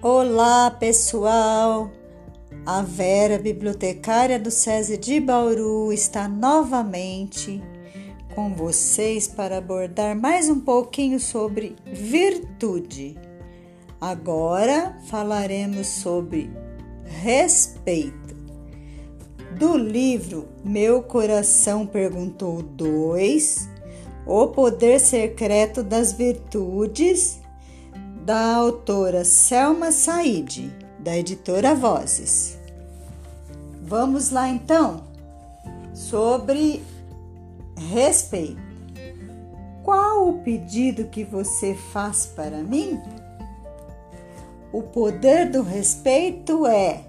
Olá, pessoal! A Vera, bibliotecária do SESI de Bauru, está novamente com vocês para abordar mais um pouquinho sobre virtude. Agora falaremos sobre respeito. Do livro Meu Coração Perguntou 2, O Poder Secreto das Virtudes da autora Selma Said, da editora Vozes. Vamos lá então sobre respeito. Qual o pedido que você faz para mim? O poder do respeito é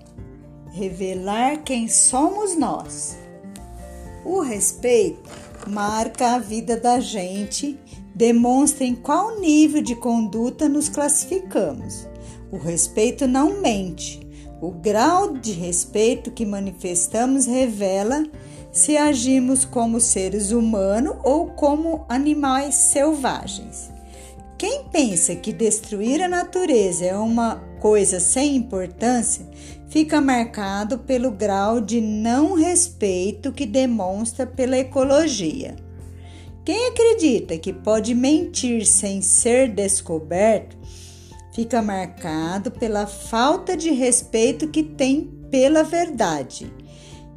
revelar quem somos nós. O respeito marca a vida da gente demonstra em qual nível de conduta nos classificamos. O respeito não mente. O grau de respeito que manifestamos revela se agimos como seres humanos ou como animais selvagens. Quem pensa que destruir a natureza é uma coisa sem importância, fica marcado pelo grau de não respeito que demonstra pela ecologia. Quem acredita que pode mentir sem ser descoberto fica marcado pela falta de respeito que tem pela verdade.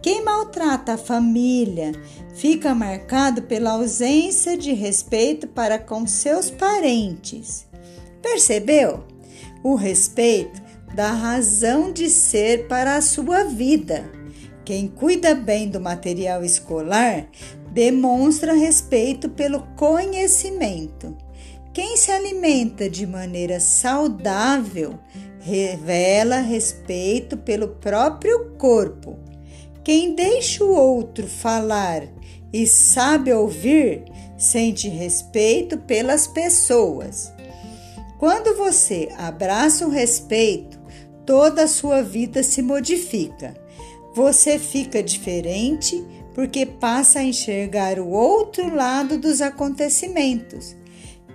Quem maltrata a família fica marcado pela ausência de respeito para com seus parentes. Percebeu? O respeito dá razão de ser para a sua vida. Quem cuida bem do material escolar demonstra respeito pelo conhecimento. Quem se alimenta de maneira saudável revela respeito pelo próprio corpo. Quem deixa o outro falar e sabe ouvir sente respeito pelas pessoas. Quando você abraça o respeito, toda a sua vida se modifica. Você fica diferente porque passa a enxergar o outro lado dos acontecimentos.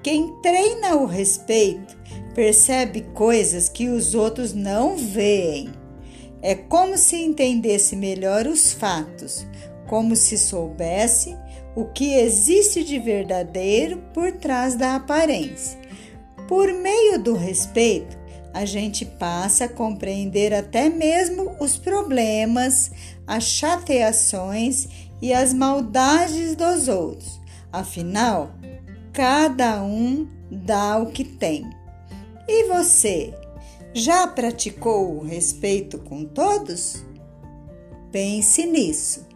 Quem treina o respeito percebe coisas que os outros não veem. É como se entendesse melhor os fatos, como se soubesse o que existe de verdadeiro por trás da aparência. Por meio do respeito, a gente passa a compreender até mesmo os problemas, as chateações e as maldades dos outros. Afinal, cada um dá o que tem. E você, já praticou o respeito com todos? Pense nisso.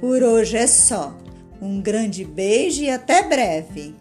Por hoje é só. Um grande beijo e até breve!